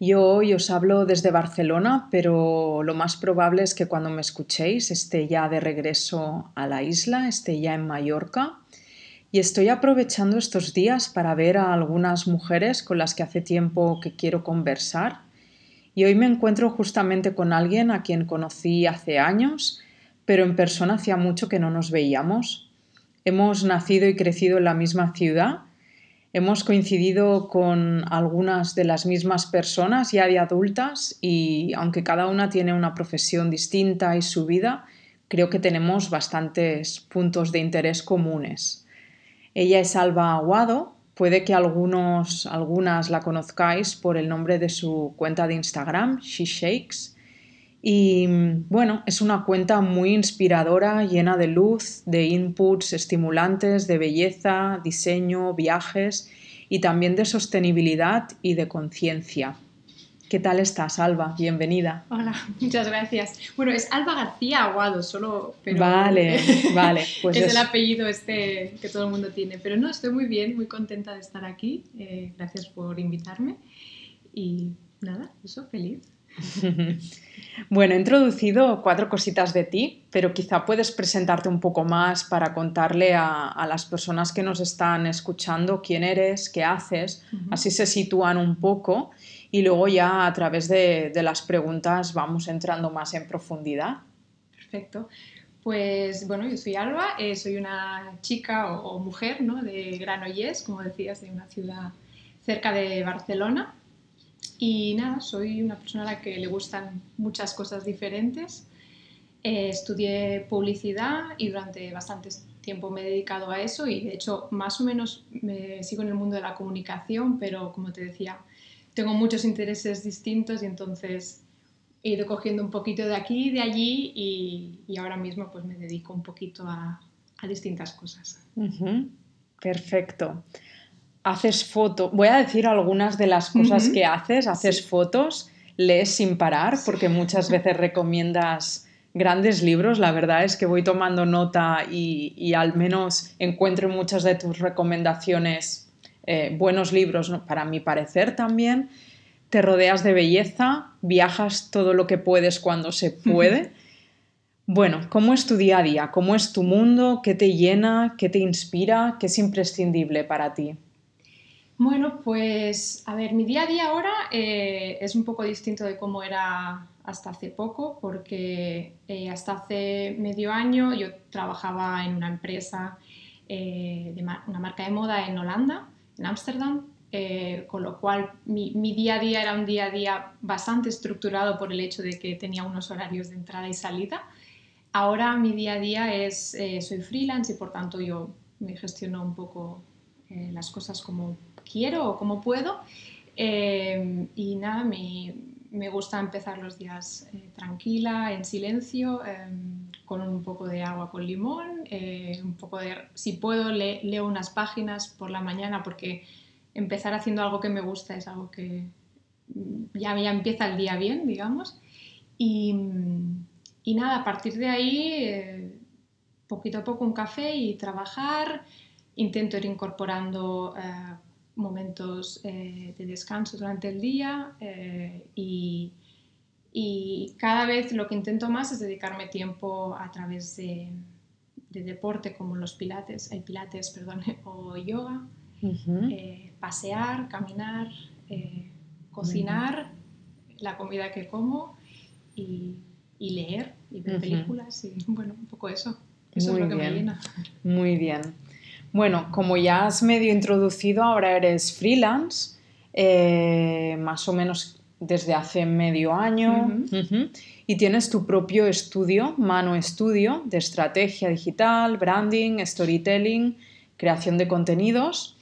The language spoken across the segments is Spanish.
Yo hoy os hablo desde Barcelona, pero lo más probable es que cuando me escuchéis esté ya de regreso a la isla, esté ya en Mallorca. Y estoy aprovechando estos días para ver a algunas mujeres con las que hace tiempo que quiero conversar. Y hoy me encuentro justamente con alguien a quien conocí hace años, pero en persona hacía mucho que no nos veíamos. Hemos nacido y crecido en la misma ciudad Hemos coincidido con algunas de las mismas personas ya de adultas y aunque cada una tiene una profesión distinta y su vida, creo que tenemos bastantes puntos de interés comunes. Ella es Alba Aguado, puede que algunos, algunas la conozcáis por el nombre de su cuenta de Instagram, She Shakes. Y bueno, es una cuenta muy inspiradora, llena de luz, de inputs estimulantes, de belleza, diseño, viajes y también de sostenibilidad y de conciencia. ¿Qué tal estás, Alba? Bienvenida. Hola, muchas gracias. Bueno, es Alba García Aguado, solo. Vale, vale. Pues es, el apellido este que todo el mundo tiene. Pero no, estoy muy bien, muy contenta de estar aquí. Eh, gracias por invitarme. Y nada, eso, feliz. bueno, he introducido cuatro cositas de ti, pero quizá puedes presentarte un poco más para contarle a, las personas que nos están escuchando quién eres, qué haces, así se sitúan un poco y luego ya a través de, las preguntas vamos entrando más en profundidad. Perfecto. Pues bueno, yo soy Alba, eh, soy una chica o, mujer ¿no? de Granollers, como decías, de una ciudad cerca de Barcelona. Y nada, soy una persona a la que le gustan muchas cosas diferentes. Eh, estudié publicidad y durante bastante tiempo me he dedicado a eso y de hecho más o menos me sigo en el mundo de la comunicación, pero como te decía, tengo muchos intereses distintos y entonces he ido cogiendo un poquito de aquí y de allí y, ahora mismo pues me dedico un poquito a distintas cosas. Perfecto haces fotos, voy a decir algunas de las cosas que haces, haces fotos, lees sin parar, porque muchas veces recomiendas grandes libros, la verdad es que voy tomando nota y, al menos encuentro muchas de tus recomendaciones eh, buenos libros, para mi parecer también. Te rodeas de belleza, viajas todo lo que puedes cuando se puede. Bueno, ¿cómo es tu día a día? ¿Cómo es tu mundo? ¿Qué te llena? ¿Qué te inspira? ¿Qué es imprescindible para ti? Bueno, pues a ver, mi día a día ahora eh, es un poco distinto de cómo era hasta hace poco, porque eh, hasta hace medio año yo trabajaba en una empresa, eh, de una marca de moda en Holanda, en Ámsterdam, con lo cual mi, mi, día a día era un día a día bastante estructurado por el hecho de que tenía unos horarios de entrada y salida. Ahora mi día a día es, soy freelance y por tanto yo me gestiono un poco las cosas como quiero o como puedo. Eh, y nada, me, me, gusta empezar los días eh, tranquila, en silencio, em, con un poco de agua con limón, eh, un poco de, si puedo, leo unas páginas por la mañana porque empezar haciendo algo que me gusta es algo que ya, ya empieza el día bien, digamos. Y, y nada, a partir de ahí, poquito a poco un café y trabajar. Intento ir incorporando momentos eh, de descanso durante el día eh, y, y, cada vez lo que intento más es dedicarme tiempo a través de, de deporte como los pilates, el pilates perdón, o yoga, eh, pasear, caminar, cocinar la comida que como y, y leer y ver películas y bueno, un poco eso. Eso es lo que me llena. Muy bien. Bueno, como ya has medio introducido, ahora eres freelance, eh, más o menos desde hace medio año, y tienes tu propio estudio, Mano Estudio, de estrategia digital, branding, storytelling, creación de contenidos,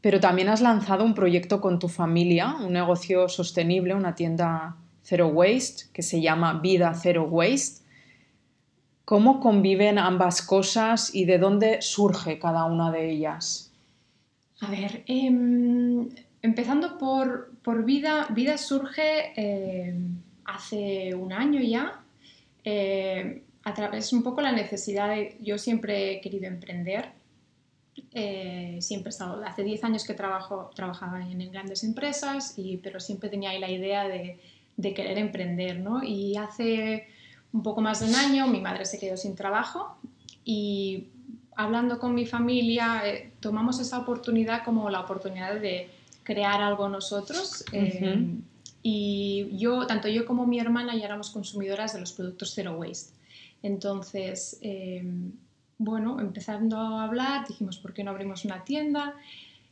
pero también has lanzado un proyecto con tu familia, un negocio sostenible, una tienda Zero Waste, que se llama Vida Zero Waste. ¿Cómo conviven ambas cosas y de dónde surge cada una de ellas? A ver, em, empezando por, vida, vida surge em, hace un año ya, eh, a través un poco la necesidad de, yo siempre he querido emprender, eh, siempre he estado, hace 10 años que trabajo, trabajaba en, grandes empresas, y, pero siempre tenía ahí la idea de, de querer emprender, ¿no? Y hace un poco más de un año, mi madre se quedó sin trabajo y hablando con mi familia eh, tomamos esa oportunidad como la oportunidad de crear algo nosotros. Eh, y yo, tanto yo como mi hermana ya éramos consumidoras de los productos Zero Waste. Entonces, eh, bueno, empezando a hablar, dijimos, ¿por qué no abrimos una tienda?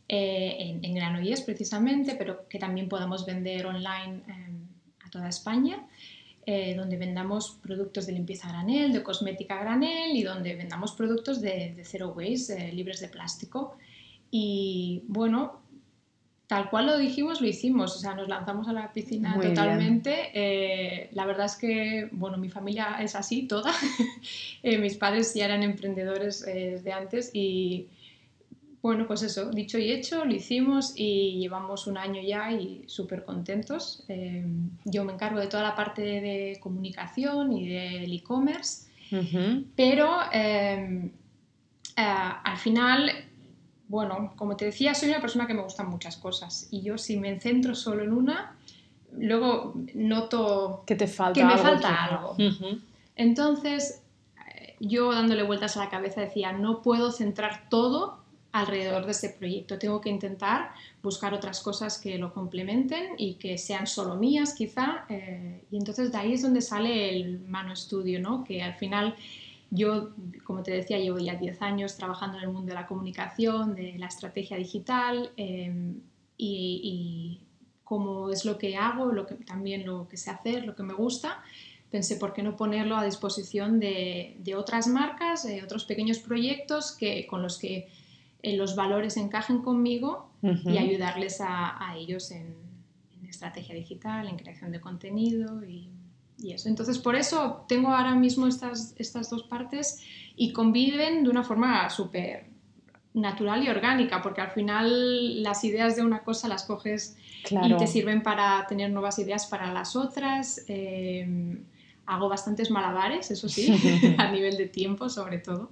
en, en Granollers precisamente, pero que también podamos vender online a toda España. Eh, donde vendamos productos de limpieza a granel, de cosmética a granel y donde vendamos productos de, de zero waste, eh, libres de plástico. Y bueno, tal cual lo dijimos, lo hicimos, o sea, nos lanzamos a la piscina totalmente. Eh, la verdad es que, bueno, mi familia es así, toda. mis padres ya eran emprendedores desde antes y bueno, pues eso, dicho y hecho, lo hicimos y llevamos un año ya y súper contentos. Em, yo me encargo de toda la parte de comunicación y del e-commerce, pero em, eh, al final, bueno, como te decía, soy una persona que me gustan muchas cosas y yo si me centro solo en una, luego noto que, te falta que me falta algo. Entonces, eh, yo dándole vueltas a la cabeza decía, no puedo centrar todo alrededor de este proyecto. Tengo que intentar buscar otras cosas que lo complementen y que sean solo mías quizá. Eh, y entonces de ahí es donde sale el Mano Estudio, ¿no? que al final yo, como te decía, llevo ya 10 años trabajando en el mundo de la comunicación, de la estrategia digital em, y, como es lo que hago, lo que, también lo que sé hacer, lo que me gusta pensé por qué no ponerlo a disposición de, otras marcas, de otros pequeños proyectos que, con los que los valores encajen conmigo y ayudarles a, ellos en, estrategia digital, en creación de contenido y, eso. Entonces, por eso tengo ahora mismo estas, estas dos partes y conviven de una forma súper natural y orgánica, porque al final las ideas de una cosa las coges y te sirven para tener nuevas ideas para las otras. Em, hago bastantes malabares, eso sí, a nivel de tiempo sobre todo.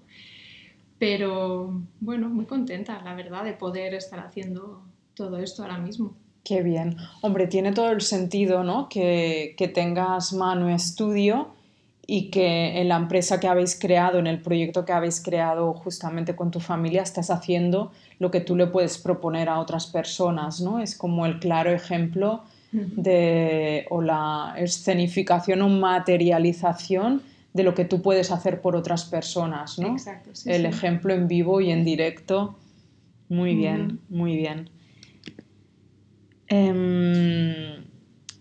Pero bueno, muy contenta, la verdad, de poder estar haciendo todo esto ahora mismo. Qué bien. Hombre, tiene todo el sentido, ¿no? Que, que tengas mano estudio y que en la empresa que habéis creado, en el proyecto que habéis creado justamente con tu familia, estás haciendo lo que tú le puedes proponer a otras personas, ¿no? Es como el claro ejemplo de o la escenificación o materialización de lo que tú puedes hacer por otras personas, ¿no? Exacto, sí, El ejemplo en vivo y en directo. Muy bien, muy bien. Em,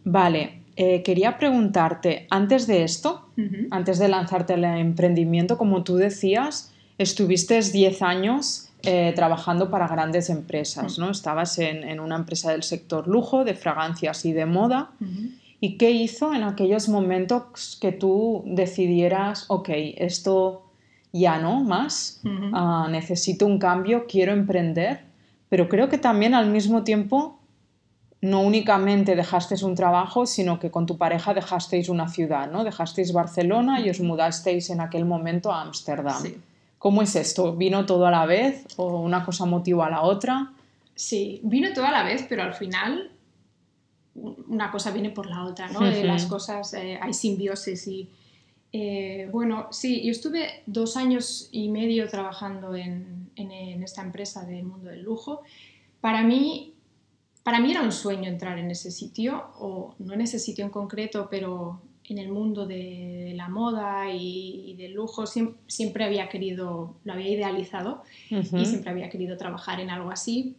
vale, eh, quería preguntarte, antes de esto, antes de lanzarte al emprendimiento, como tú decías, estuviste 10 años eh, trabajando para grandes empresas, ¿no? Estabas en, una empresa del sector lujo, de fragancias y de moda. ¿Y qué hizo en aquellos momentos que tú decidieras, ok, esto ya no más, ah, necesito un cambio, quiero emprender? Pero creo que también al mismo tiempo no únicamente dejasteis un trabajo, sino que con tu pareja dejasteis una ciudad, ¿no? Dejasteis Barcelona y os mudasteis en aquel momento a Ámsterdam. ¿Cómo es esto? ¿Vino todo a la vez o una cosa motivó a la otra? Sí, vino todo a la vez, pero al final una cosa viene por la otra, ¿no? las cosas, eh, hay simbiosis y... Eh, bueno, sí, yo estuve dos años y medio trabajando en, en, esta empresa del mundo del lujo. Para mí, para mí era un sueño entrar en ese sitio, o no en ese sitio en concreto, pero en el mundo de la moda y, del lujo siempre, había querido, lo había idealizado y siempre había querido trabajar en algo así.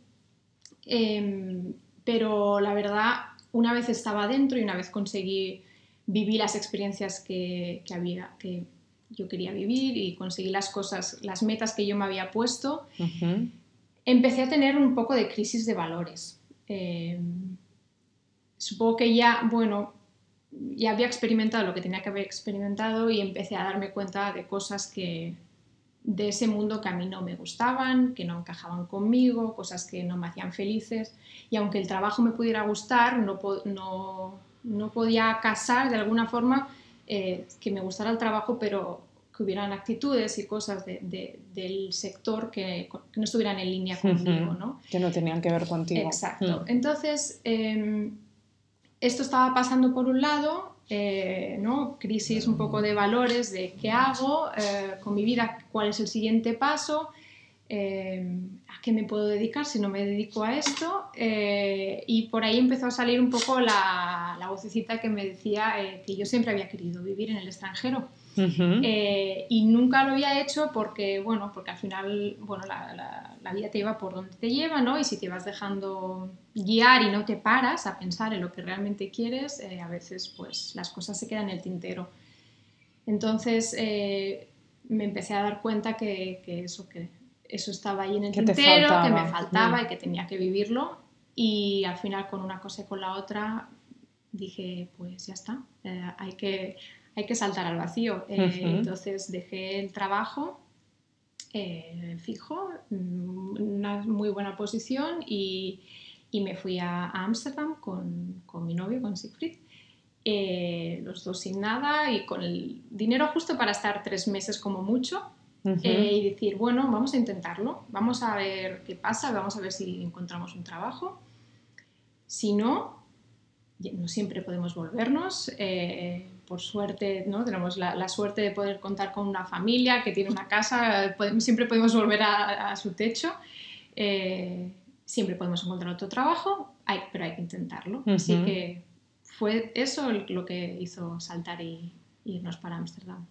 Em, pero la verdad, una vez estaba dentro y una vez conseguí vivir las experiencias que, había, que yo quería vivir y conseguí las cosas, las metas que yo me había puesto, empecé a tener un poco de crisis de valores. Em, supongo que ya, bueno, ya había experimentado lo que tenía que haber experimentado y empecé a darme cuenta de cosas que de ese mundo que a mí no me gustaban, que no encajaban conmigo, cosas que no me hacían felices y aunque el trabajo me pudiera gustar, no, no, no podía casar de alguna forma eh, que me gustara el trabajo, pero que hubieran actitudes y cosas del sector que, no estuvieran en línea conmigo, ¿no? Que no tenían que ver contigo. Exacto. Mm. Entonces, em, esto estaba pasando por un lado, eh, ¿no? crisis un poco de valores, de qué hago eh, con mi vida, cuál es el siguiente paso, eh, a qué me puedo dedicar si no me dedico a esto. y por ahí empezó a salir un poco la, la vocecita que me decía que yo siempre había querido vivir en el extranjero. Eh, y nunca lo había hecho porque, bueno, porque al final, bueno, la, la, vida te lleva por donde te lleva, ¿no? Y si te vas dejando guiar y no te paras a pensar en lo que realmente quieres, eh, a veces, pues, las cosas se quedan en el tintero. Entonces, eh, me empecé a dar cuenta que, que, eso, que eso estaba ahí en el tintero, que me faltaba mm. y que tenía que vivirlo. Y al final, con una cosa y con la otra, dije, pues ya está, hay que hay que saltar al vacío. Eh, entonces dejé el trabajo eh, fijo, mm, una muy buena posición y, me fui a Ámsterdam con, mi novio, con Siegfried. Eh, los dos sin nada y con el dinero justo para estar tres meses como mucho y decir, bueno, vamos a intentarlo, vamos a ver qué pasa, vamos a ver si encontramos un trabajo. Si no, no siempre podemos volvernos por suerte, ¿no? Tenemos la, suerte de poder contar con una familia que tiene una casa, siempre podemos volver a, su techo. Eh, siempre podemos encontrar otro trabajo, hay, pero hay que intentarlo. Así que fue eso lo que hizo saltar y, irnos para Ámsterdam.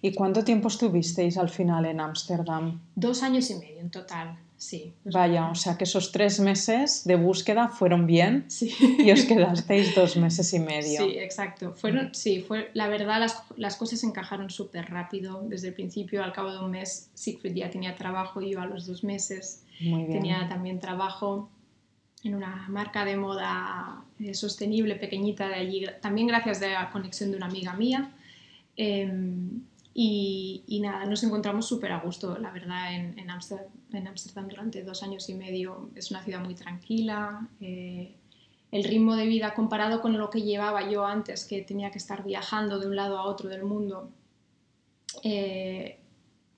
¿Y cuánto tiempo estuvisteis al final en Ámsterdam? Dos años y medio en total. Sí. Vaya, o sea que esos tres meses de búsqueda fueron bien sí. y os quedasteis dos meses y medio. Sí, exacto. Fueron, sí, fue, la verdad las, las cosas encajaron súper rápido. Desde el principio, al cabo de un mes, Siegfried ya tenía trabajo y yo a los dos meses tenía también trabajo en una marca de moda eh, sostenible pequeñita de allí, también gracias a la conexión de una amiga mía. Em, y, nada, nos encontramos súper a gusto, la verdad, en Ámsterdam durante dos años y medio. Es una ciudad muy tranquila. Eh, el ritmo de vida comparado con lo que llevaba yo antes, que tenía que estar viajando de un lado a otro del mundo, eh,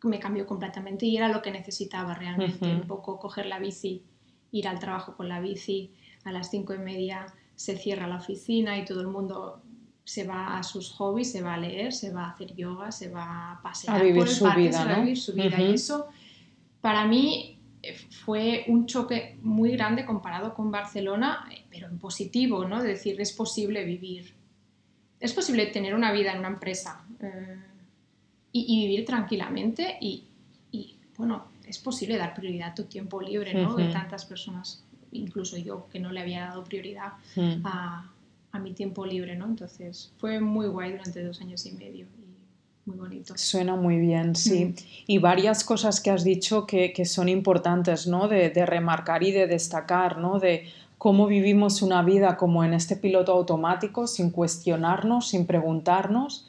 me cambió completamente y era lo que necesitaba realmente. Un poco coger la bici, ir al trabajo con la bici, a las cinco y media se cierra la oficina y todo el mundo se va a sus hobbies, se va a leer, se va a hacer yoga, se va a pasear a vivir su vida, ¿no? a vivir su vida. Y eso, para mí, eh, fue un choque muy grande comparado con Barcelona, pero en positivo, ¿no? De decir, es posible vivir, es posible tener una vida en una empresa eh, y, vivir tranquilamente y, bueno, es posible dar prioridad a tu tiempo libre, ¿no? De tantas personas, incluso yo, que no le había dado prioridad a a mi tiempo libre, ¿no? Entonces fue muy guay durante dos años y medio y muy bonito. Suena muy bien, sí. Mm. Y varias cosas que has dicho que, que son importantes, ¿no? De, de, remarcar y de destacar, ¿no? De cómo vivimos una vida como en este piloto automático, sin cuestionarnos, sin preguntarnos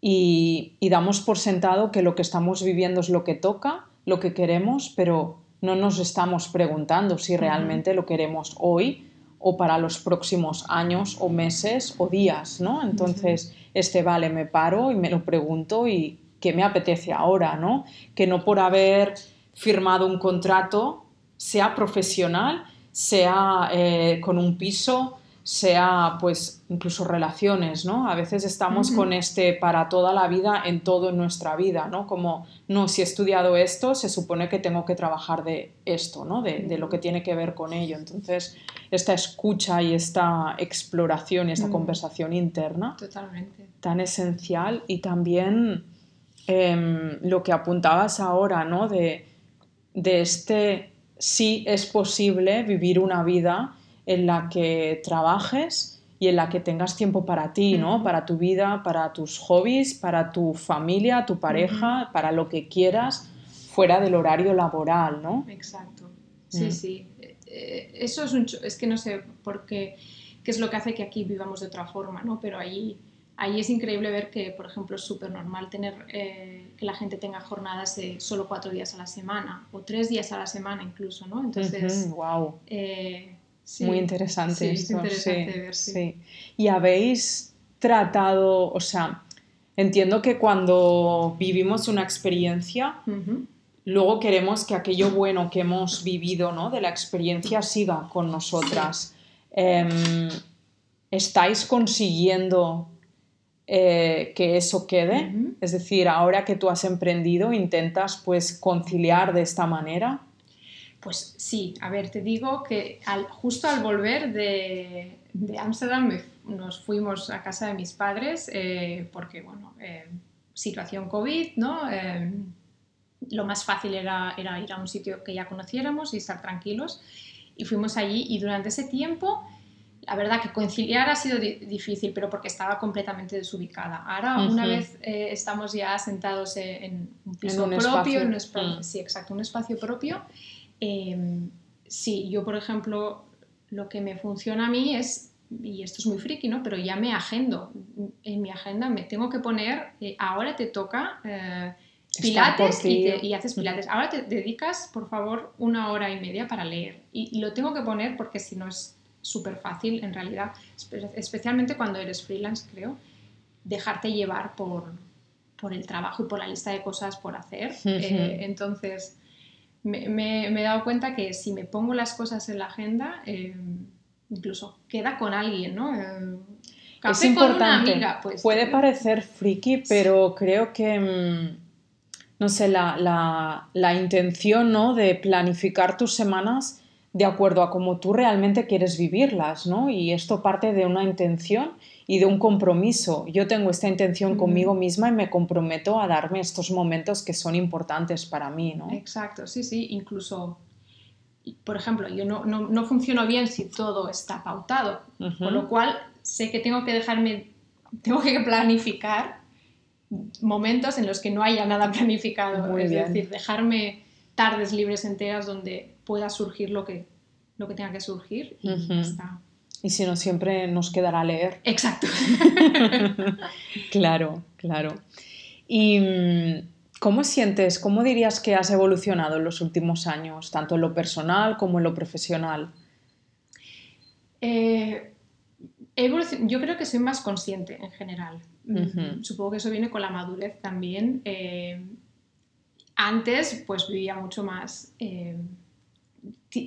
y, y damos por sentado que lo que estamos viviendo es lo que toca, lo que queremos, pero no nos estamos preguntando si realmente lo queremos hoy o para los próximos años o meses o días, ¿no? Entonces, este vale, me paro y me lo pregunto y qué me apetece ahora, ¿no? Que no por haber firmado un contrato, sea profesional, sea eh, con un piso, sea pues incluso relaciones, ¿no? A veces estamos con este para toda la vida en todo en nuestra vida, ¿no? Como, no, si he estudiado esto, se supone que tengo que trabajar de esto, ¿no? De, de lo que tiene que ver con ello. Entonces, esta escucha y esta exploración y esta conversación interna Totalmente. tan esencial y también em, lo que apuntabas ahora, ¿no? De, de este sí es posible vivir una vida en la que trabajes y en la que tengas tiempo para ti, ¿no? Para tu vida, para tus hobbies, para tu familia, tu pareja, para lo que quieras fuera del horario laboral, ¿no? Exacto. Sí, sí. Eh, eso es un... Es que no sé por qué, qué es lo que hace que aquí vivamos de otra forma, ¿no? Pero ahí, ahí es increíble ver que, por ejemplo, es súper normal tener eh, que la gente tenga jornadas de solo cuatro días a la semana o tres días a la semana incluso, ¿no? Entonces... wow. Eh, muy interesante sí, esto. interesante ver, sí. Y habéis tratado, o sea, entiendo que cuando vivimos una experiencia, luego queremos que aquello bueno que hemos vivido ¿no? de la experiencia siga con nosotras. Em, ¿Estáis consiguiendo eh, que eso quede? Es decir, ahora que tú has emprendido, intentas pues conciliar de esta manera. Pues sí, a ver, te digo que justo al volver de Ámsterdam nos fuimos a casa de mis padres eh, porque, bueno, eh, situación COVID, ¿no? Eh, lo más fácil era, era, ir a un sitio que ya conociéramos y estar tranquilos. Y fuimos allí y durante ese tiempo, la verdad que conciliar ha sido difícil, pero porque estaba completamente desubicada. Ahora, una vez estamos ya sentados en un piso propio, en un mm. sí, exacto, un espacio propio, Em, sí, yo por ejemplo, lo que me funciona a mí es, y esto es muy friki, ¿no? Pero ya me agendo. En mi agenda me tengo que poner, eh, ahora te toca eh, pilates y, haces pilates. Ahora te dedicas, por favor, una hora y media para leer. Y, lo tengo que poner porque si no es súper fácil en realidad, especialmente cuando eres freelance, creo, dejarte llevar por, por el trabajo y por la lista de cosas por hacer. Eh, entonces, me, he dado cuenta que si me pongo las cosas en la agenda, eh, incluso queda con alguien, ¿no? Eh, es importante. pues, Puede parecer friki, pero creo que, mm, no sé, la, la, la intención ¿no? de planificar tus semanas de acuerdo a cómo tú realmente quieres vivirlas, ¿no? Y esto parte de una intención y de un compromiso. Yo tengo esta intención conmigo misma y me comprometo a darme estos momentos que son importantes para mí, ¿no? Exacto, sí, sí, incluso, por ejemplo, yo no, no, no funciono bien si todo está pautado, con lo cual sé que tengo que dejarme, tengo que planificar momentos en los que no haya nada planificado, es decir, dejarme tardes libres enteras donde pueda surgir lo que, lo que tenga que surgir y ya está. Y si no, siempre nos quedará leer. Exacto. claro, claro. ¿Y mm, cómo sientes, cómo dirías que has evolucionado en los últimos años, tanto en lo personal como en lo profesional? Eh, yo creo que soy más consciente en general. Supongo que eso viene con la madurez también. Eh, antes, pues vivía mucho más. Eh,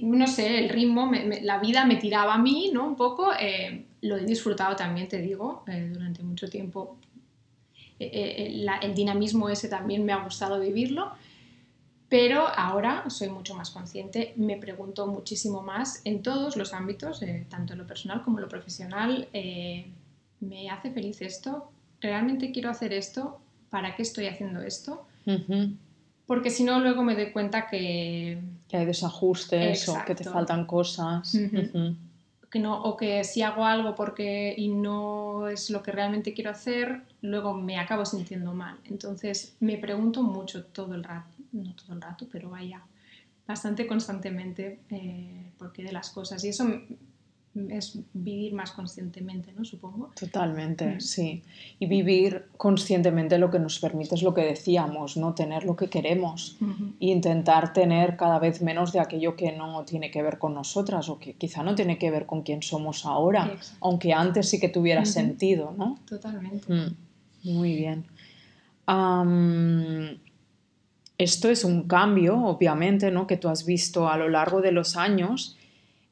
no sé, el ritmo, la vida me tiraba a mí, ¿no? Un poco. Eh, lo he disfrutado también, te digo, eh, durante mucho tiempo. Eh, el dinamismo ese también me ha gustado vivirlo. Pero ahora soy mucho más consciente, me pregunto muchísimo más en todos los ámbitos, tanto en lo personal como en lo profesional. ¿Me hace feliz esto? ¿Realmente quiero hacer esto? ¿Para qué estoy haciendo esto? Porque si no, luego me doy cuenta que... Que hay desajustes o que te faltan cosas. que no, o que si hago algo porque y no es lo que realmente quiero hacer, luego me acabo sintiendo mal. Entonces me pregunto mucho todo el rato, no todo el rato, pero vaya, bastante constantemente eh, por qué de las cosas. Y eso es vivir más conscientemente, ¿no? Supongo. Totalmente, mm. sí. Y vivir conscientemente lo que nos permite es lo que decíamos, ¿no? Tener lo que queremos e intentar tener cada vez menos de aquello que no tiene que ver con nosotras o que quizá no tiene que ver con quién somos ahora, aunque antes sí que tuviera sentido, ¿no? Totalmente. Mm. Muy bien. esto es un cambio, obviamente, ¿no? Que tú has visto a lo largo de los años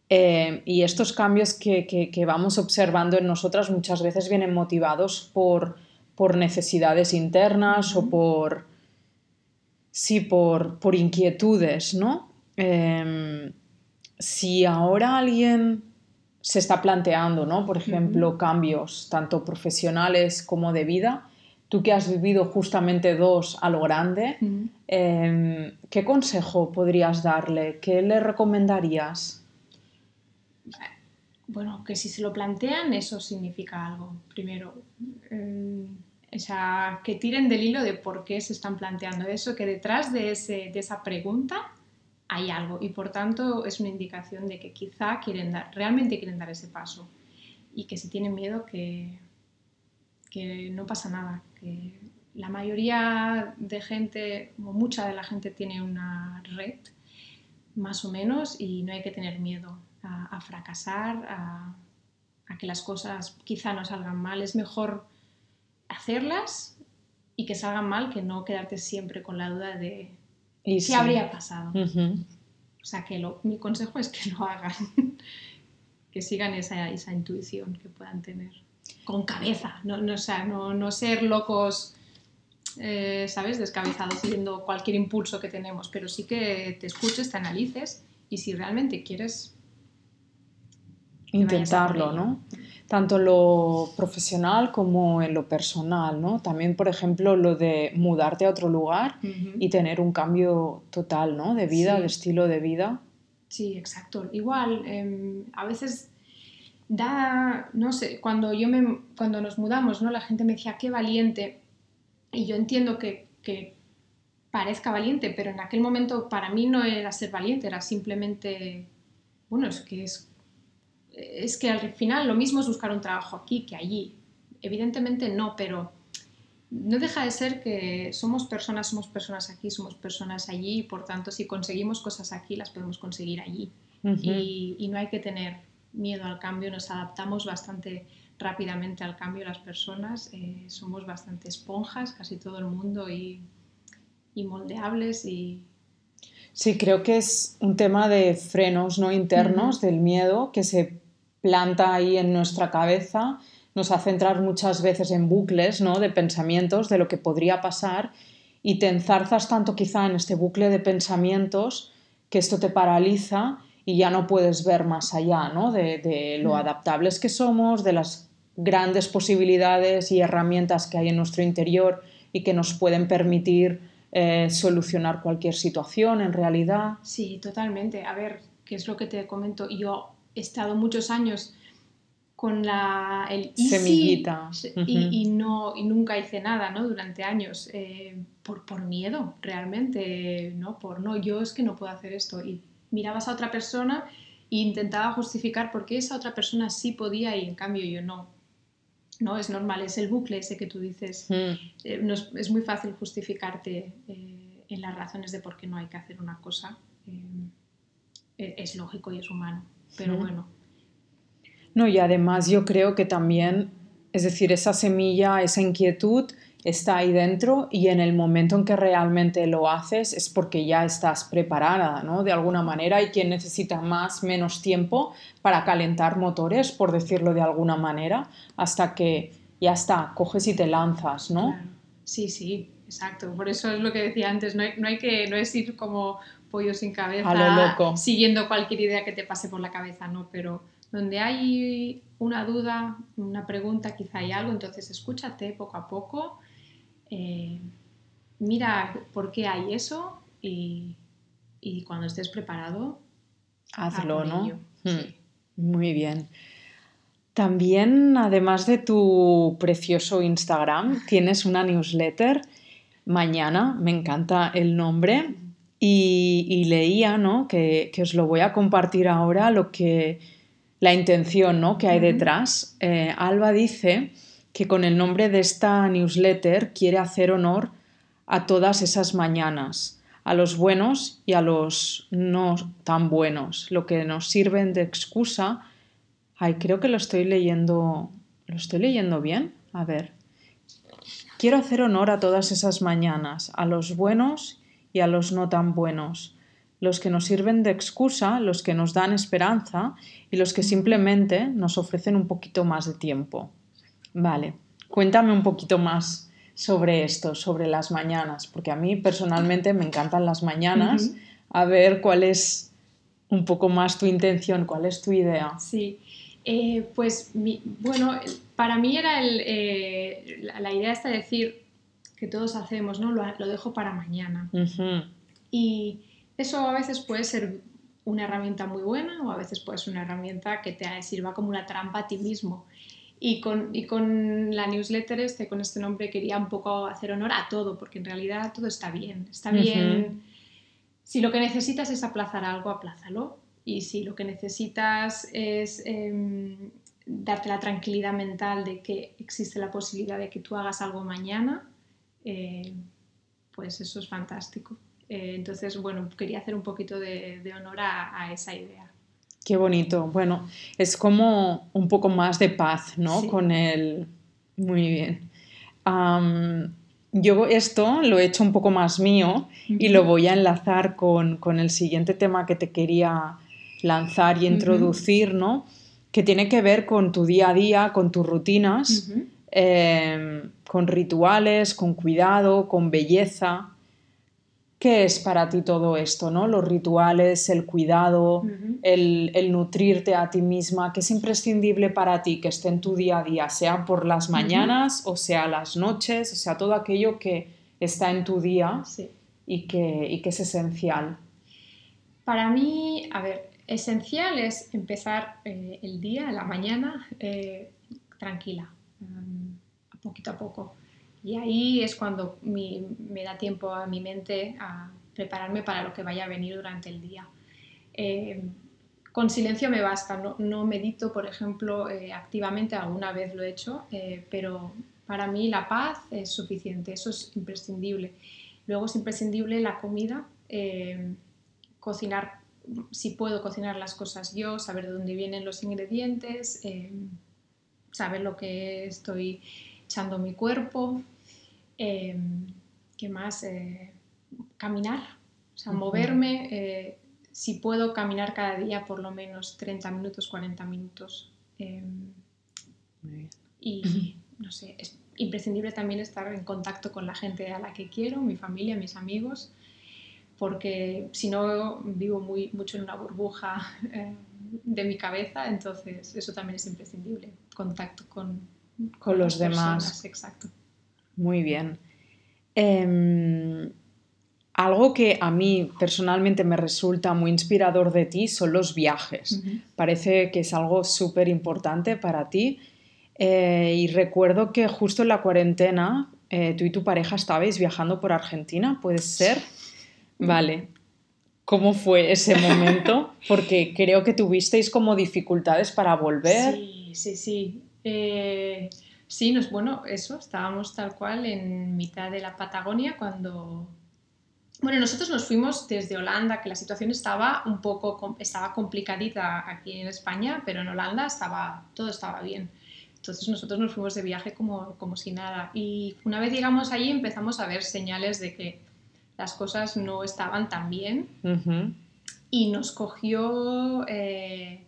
Eh, y estos cambios que, vamos observando en nosotras muchas veces vienen motivados por, por necesidades internas o por, sí, por, por inquietudes, ¿no? Em, si ahora alguien se está planteando, ¿no? Por ejemplo, cambios tanto profesionales como de vida, tú que has vivido justamente dos a lo grande, em, ¿qué consejo podrías darle? ¿Qué le recomendarías? Bueno, que si se lo plantean, eso significa algo. Primero, eh, o sea, que tiren del hilo de por qué se están planteando eso, que detrás de, ese, de esa pregunta hay algo. Y por tanto es una indicación de que quizá quieren dar, realmente quieren dar ese paso. Y que si tienen miedo que, que no pasa nada, que la mayoría de gente, o mucha de la gente tiene una red más o menos y no hay que tener miedo a, fracasar, a, que las cosas quizá no salgan mal. Es mejor hacerlas y que salgan mal que no quedarte siempre con la duda de qué habría pasado. O sea, que mi consejo es que lo hagan, que sigan esa, esa, intuición que puedan tener. Con cabeza, no, no, no, no ser locos, eh, ¿sabes? Descabezados siguiendo cualquier impulso que tenemos, pero sí que te escuches, te analices y si realmente quieres intentarlo, ¿no? Tanto lo profesional como en lo personal, ¿no? También, por ejemplo, lo de mudarte a otro lugar y tener un cambio total, ¿no? De vida, de estilo de vida. Sí, exacto. Igual, em, a veces da, no sé, cuando yo me, cuando nos mudamos, ¿no? La gente me decía, qué valiente. Y yo entiendo que, que parezca valiente, pero en aquel momento para mí no era ser valiente, era simplemente, bueno, es que es es que al final lo mismo es buscar un trabajo aquí que allí. Evidentemente no, pero no deja de ser que somos personas, somos personas aquí, somos personas allí, y por tanto si conseguimos cosas aquí las podemos conseguir allí. y, no hay que tener miedo al cambio, nos adaptamos bastante rápidamente al cambio las personas, eh, somos bastante esponjas, casi todo el mundo, y, moldeables y, Sí, creo que es un tema de frenos no internos del miedo que se planta ahí en nuestra cabeza, nos hace entrar muchas veces en bucles ¿no? de pensamientos de lo que podría pasar y te enzarzas tanto quizá en este bucle de pensamientos que esto te paraliza y ya no puedes ver más allá ¿no? de, lo mm. adaptables que somos, de las grandes posibilidades y herramientas que hay en nuestro interior y que nos pueden permitir eh, solucionar cualquier situación en realidad. Sí, totalmente. A ver, ¿qué es lo que te comento? Yo estado muchos años con la, el semillita y, no, y nunca hice nada ¿no? durante años eh, por, por, miedo realmente, ¿no? por no, yo es que no puedo hacer esto y mirabas a otra persona e intentaba justificar por qué esa otra persona sí podía y en cambio yo no. No, es normal, es el bucle ese que tú dices. Eh, es, muy fácil justificarte eh, en las razones de por qué no hay que hacer una cosa. es lógico y es humano pero bueno. No, y además yo creo que también, es decir, esa semilla, esa inquietud está ahí dentro y en el momento en que realmente lo haces es porque ya estás preparada, ¿no? De alguna manera hay quien necesita más, menos tiempo para calentar motores, por decirlo de alguna manera, hasta que ya está, coges y te lanzas, ¿no? Sí, sí, exacto. Por eso es lo que decía antes, no hay, no hay que, no es ir como pollo sin cabeza, siguiendo cualquier idea que te pase por la cabeza, ¿no? Pero donde hay una duda, una pregunta, quizá hay algo, entonces escúchate poco a poco, eh, mira por qué hay eso y, cuando estés preparado, hazlo, ¿no? Hmm. Muy bien. También, además de tu precioso Instagram, tienes una newsletter. Mañana, me encanta el nombre. Y, leía, ¿no? Que, os lo voy a compartir ahora, lo que, la intención ¿no? que hay detrás. Eh, Alba dice que con el nombre de esta newsletter quiere hacer honor a todas esas mañanas, a los buenos y a los no tan buenos, lo que nos sirven de excusa. Ay, creo que lo estoy leyendo. ¿Lo estoy leyendo bien? A ver. Quiero hacer honor a todas esas mañanas, a los buenos y a los no tan buenos, los que nos sirven de excusa, los que nos dan esperanza y los que simplemente nos ofrecen un poquito más de tiempo. Vale, cuéntame un poquito más sobre esto, sobre las mañanas, porque a mí personalmente me encantan las mañanas. A ver cuál es un poco más tu intención, cuál es tu idea. Sí, eh, pues bueno, para mí era eh, la, idea esta de decir que todos hacemos, ¿no? Lo, dejo para mañana. Y eso a veces puede ser una herramienta muy buena o a veces puede ser una herramienta que te sirva como una trampa a ti mismo. Y con, y con la newsletter este, con este nombre, quería un poco hacer honor a todo, porque en realidad todo está bien. Está bien. Si lo que necesitas es aplazar algo, aplázalo. Y si lo que necesitas es em, darte la tranquilidad mental de que existe la posibilidad de que tú hagas algo mañana, eh, pues eso es fantástico. Eh, entonces, bueno, quería hacer un poquito de, honor a, esa idea. Qué bonito. Bueno, es como un poco más de paz, ¿no? Con el... Muy bien. yo esto lo he hecho un poco más mío y lo voy a enlazar con, el siguiente tema que te quería lanzar y introducir, ¿no? Que tiene que ver con tu día a día, con tus rutinas, em, con rituales, con cuidado, con belleza. ¿Qué es para ti todo esto, no? Los rituales, el cuidado, el, nutrirte a ti misma, ¿qué es imprescindible para ti que esté en tu día a día, sea por las mañanas o sea las noches, o sea todo aquello que está en tu día y, que, que es esencial? Para mí, a ver, esencial es empezar eh, el día, la mañana, eh, tranquila, mm, poquito a poco. Y ahí es cuando me da tiempo a mi mente a prepararme para lo que vaya a venir durante el día. Eh, con silencio me basta, no, medito, por ejemplo, eh, activamente, alguna vez lo he hecho, eh, pero para mí la paz es suficiente, eso es imprescindible. Luego es imprescindible la comida, cocinar, si puedo cocinar las cosas yo, saber de dónde vienen los ingredientes, saber lo que estoy echando mi cuerpo, Em, ¿Qué más? Eh, caminar, o sea, moverme. Eh, si puedo caminar cada día por lo menos 30 minutos, 40 minutos. Em, y no sé, es imprescindible también estar en contacto con la gente a la que quiero, mi familia, mis amigos, porque si no vivo muy, mucho en una burbuja eh, de mi cabeza, entonces eso también es imprescindible, contacto con, con, los demás. Exacto. Muy bien. Em, algo que a mí personalmente me resulta muy inspirador de ti son los viajes. Parece que es algo súper importante para ti. Eh, y recuerdo que justo en la cuarentena eh, tú y tu pareja estabais viajando por Argentina, ¿puede ser? Vale. ¿Cómo fue ese momento? Porque creo que tuvisteis como dificultades para volver. Sí, sí, sí. Eh, Sí, nos, bueno, eso, estábamos tal cual en mitad de la Patagonia cuando... Bueno, nosotros nos fuimos desde Holanda, que la situación estaba un poco estaba complicadita aquí en España, pero en Holanda estaba, todo estaba bien. Entonces nosotros nos fuimos de viaje como, como si nada. Y una vez llegamos allí empezamos a ver señales de que las cosas no estaban tan bien. Y nos cogió... Eh,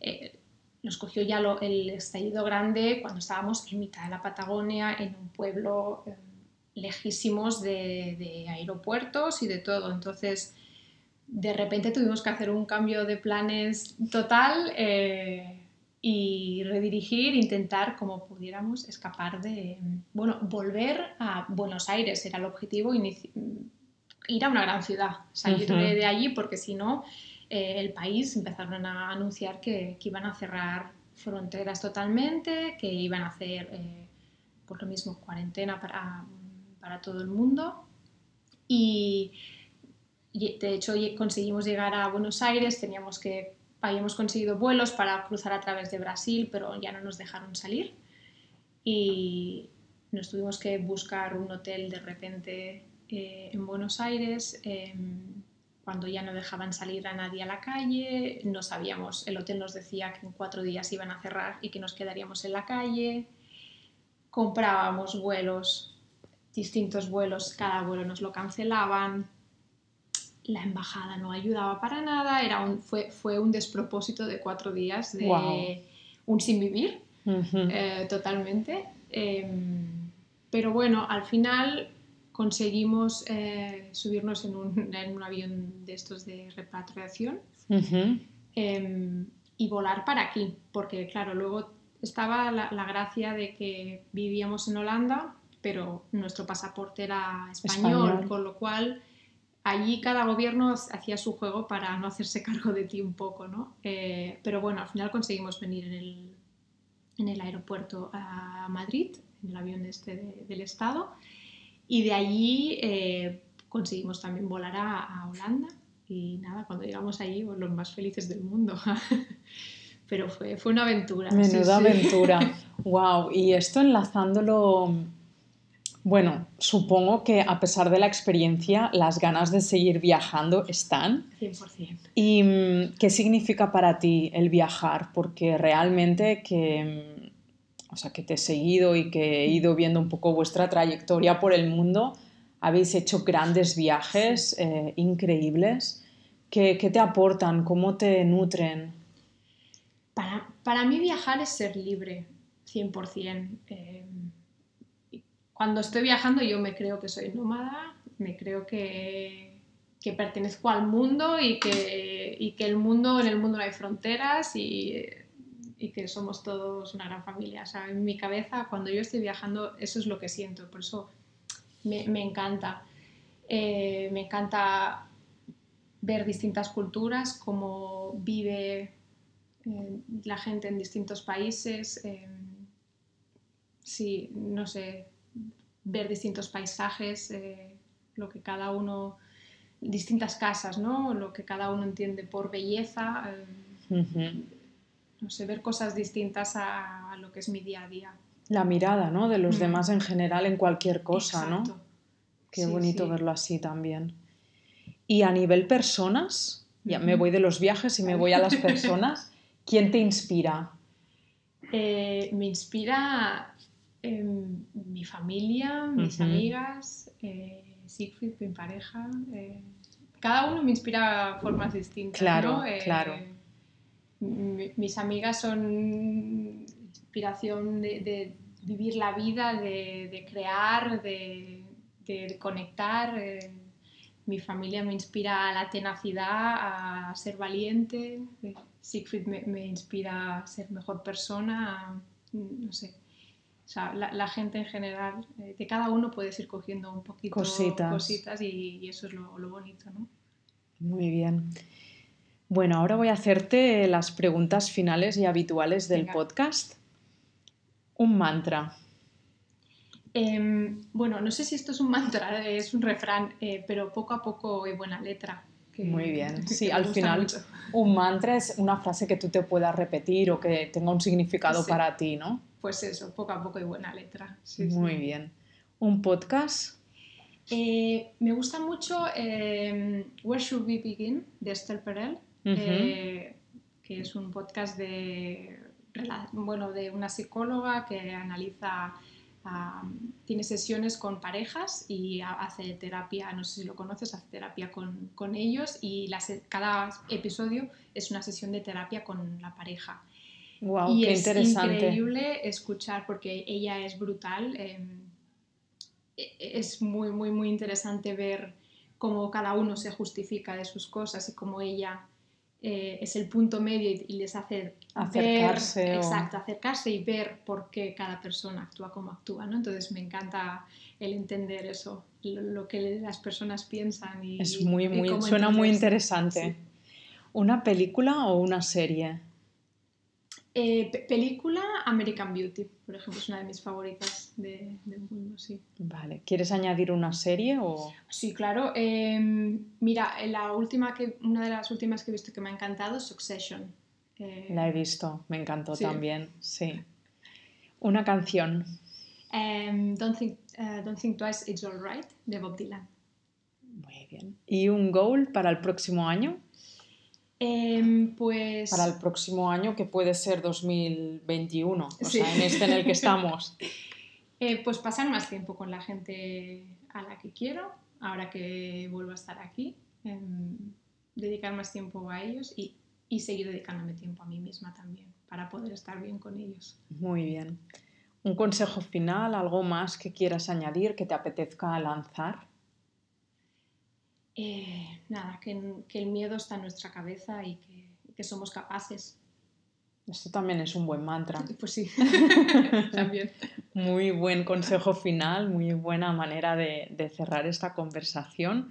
eh, nos cogió ya el estallido grande cuando estábamos en mitad de la Patagonia, en un pueblo eh, lejísimos de, aeropuertos y de todo. Entonces, de repente tuvimos que hacer un cambio de planes total eh, y redirigir, intentar como pudiéramos escapar de, bueno, volver a Buenos Aires era el objetivo, ir a una gran ciudad, salir de allí porque si no eh, el país empezaron a anunciar que, iban a cerrar fronteras totalmente, que iban a hacer, eh, por lo mismo, cuarentena para, para todo el mundo. Y, de hecho conseguimos llegar a Buenos Aires, teníamos que, habíamos conseguido vuelos para cruzar a través de Brasil, pero ya no nos dejaron salir. Y nos tuvimos que buscar un hotel de repente eh, en Buenos Aires. Cuando ya no dejaban salir a nadie a la calle, no sabíamos, el hotel nos decía que en cuatro días iban a cerrar y que nos quedaríamos en la calle, comprábamos vuelos, distintos vuelos, cada vuelo nos lo cancelaban. La embajada no ayudaba para nada, era un, fue, fue un despropósito de cuatro días de un sin vivir, eh, totalmente. Em, pero bueno, al final conseguimos eh, subirnos en un, en un, avión de estos de repatriación em, y volar para aquí, porque claro, luego estaba la, gracia de que vivíamos en Holanda, pero nuestro pasaporte era español, con lo cual allí cada gobierno hacía su juego para no hacerse cargo de ti un poco, ¿no? Eh, pero bueno, al final conseguimos venir en el, en el aeropuerto a Madrid, en el avión este del Estado, y de allí eh, conseguimos también volar a, Holanda. Y nada, cuando llegamos allí, pues, los más felices del mundo. Pero fue, fue una aventura. Menuda aventura. wow. Y esto enlazándolo bueno, supongo que a pesar de la experiencia, las ganas de seguir viajando están. 100%. ¿Y mm, qué significa para ti el viajar? Porque realmente que, mm, sea, que te he seguido y que he ido viendo un poco vuestra trayectoria por el mundo, habéis hecho grandes viajes eh, increíbles. ¿Qué, te aportan? ¿Cómo te nutren? Para, para mí viajar es ser libre, 100% cuando estoy viajando yo me creo que soy nómada, me creo que, que pertenezco al mundo y que, y que, el mundo, en el mundo no hay fronteras y, y, que somos todos una gran familia. O sea, en mi cabeza, cuando yo estoy viajando, eso es lo que siento, por eso me, encanta. Eh, me encanta ver distintas culturas, cómo vive eh, la gente en distintos países. Eh, sí, no sé, ver distintos paisajes, eh, lo que cada uno, distintas casas, ¿no? Lo que cada uno entiende por belleza, eh, no sé, ver cosas distintas a, lo que es mi día a día. La mirada, ¿no? De los mm. demás en general en cualquier cosa, ¿no? Qué bonito verlo así también. Y a nivel personas, ya me voy de los viajes y me voy a las personas, ¿quién te inspira? Eh, me inspira Em, mi familia, mis amigas, eh, Siegfried, mi pareja. Eh, cada uno me inspira de formas distintas. Claro, claro. Mis amigas son inspiración de, vivir la vida, de, crear, de, conectar. mi familia me inspira a la tenacidad, a ser valiente. Siegfried me, me inspira a ser mejor persona, no sé o sea, la, gente en general, de eh, cada uno puedes ir cogiendo un poquito cositas, cositas y, eso es lo, bonito, ¿no? Muy bien. Bueno, ahora voy a hacerte las preguntas finales y habituales del podcast. Un mantra. Em, bueno, no sé si esto es un mantra, es un refrán, eh, pero poco a poco y buena letra. Muy bien, sí, al final un mantra es una frase que tú te puedas repetir o que tenga un significado para ti, ¿no? pues eso, poco a poco y buena letra. Muy bien. ¿Un podcast? Eh, me gusta mucho eh, Where Should We Begin de Esther Perel, eh, que es un podcast de, bueno, de una psicóloga que analiza, tiene sesiones con parejas y hace terapia, no sé si lo conoces, hace terapia con, con ellos y cada episodio es una sesión de terapia con la pareja. Wow, y es increíble escuchar porque ella es brutal. Em, e, es muy, muy, muy interesante ver cómo cada uno se justifica de sus cosas y cómo ella eh, es el punto medio y, les hace acercarse. Exacto, acercarse y ver por qué cada persona actúa como actúa. ¿no? Entonces me encanta el entender eso, lo, que las personas piensan. Y, es muy, muy, suena muy interesante. ¿Una película o una serie? Eh, película American Beauty, por ejemplo, es una de mis favoritas del mundo, sí. Vale, ¿quieres añadir una serie o...? Sí, claro. Em, mira, la última que, una de las últimas que he visto que me ha encantado es Succession. Eh, la he visto, me encantó también, sí. Una canción. Em, don't, think, uh, don't Think Twice, It's Alright, de Bob Dylan. Muy bien. ¿Y un goal para el próximo año? Em, pues... Para el próximo año, que puede ser 2021, o sea, en este en el que estamos. Eh, pues pasar más tiempo con la gente a la que quiero, ahora que vuelvo a estar aquí. em, dedicar más tiempo a ellos y, y seguir dedicándome tiempo a mí misma también para poder estar bien con ellos. Muy bien. ¿Un consejo final, algo más que quieras añadir, que te apetezca lanzar? Eh, nada, que, que, el miedo está en nuestra cabeza y que, que, somos capaces. Esto también es un buen mantra. Pues sí, también. Muy buen consejo final, muy buena manera de, de cerrar esta conversación.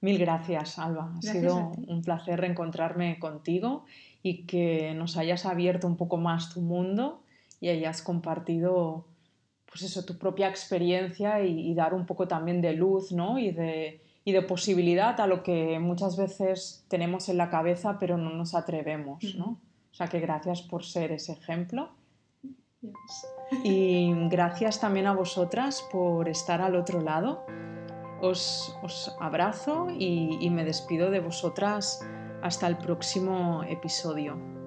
Mil gracias, Alba. Ha sido un placer reencontrarme contigo y que nos hayas abierto un poco más tu mundo y hayas compartido pues eso, tu propia experiencia y, y dar un poco también de luz ¿no? y, de, y, de, posibilidad a lo que muchas veces tenemos en la cabeza pero no nos atrevemos. ¿no? O sea que gracias por ser ese ejemplo. Y gracias también a vosotras por estar al otro lado. Os, os abrazo y, y me despido de vosotras hasta el próximo episodio.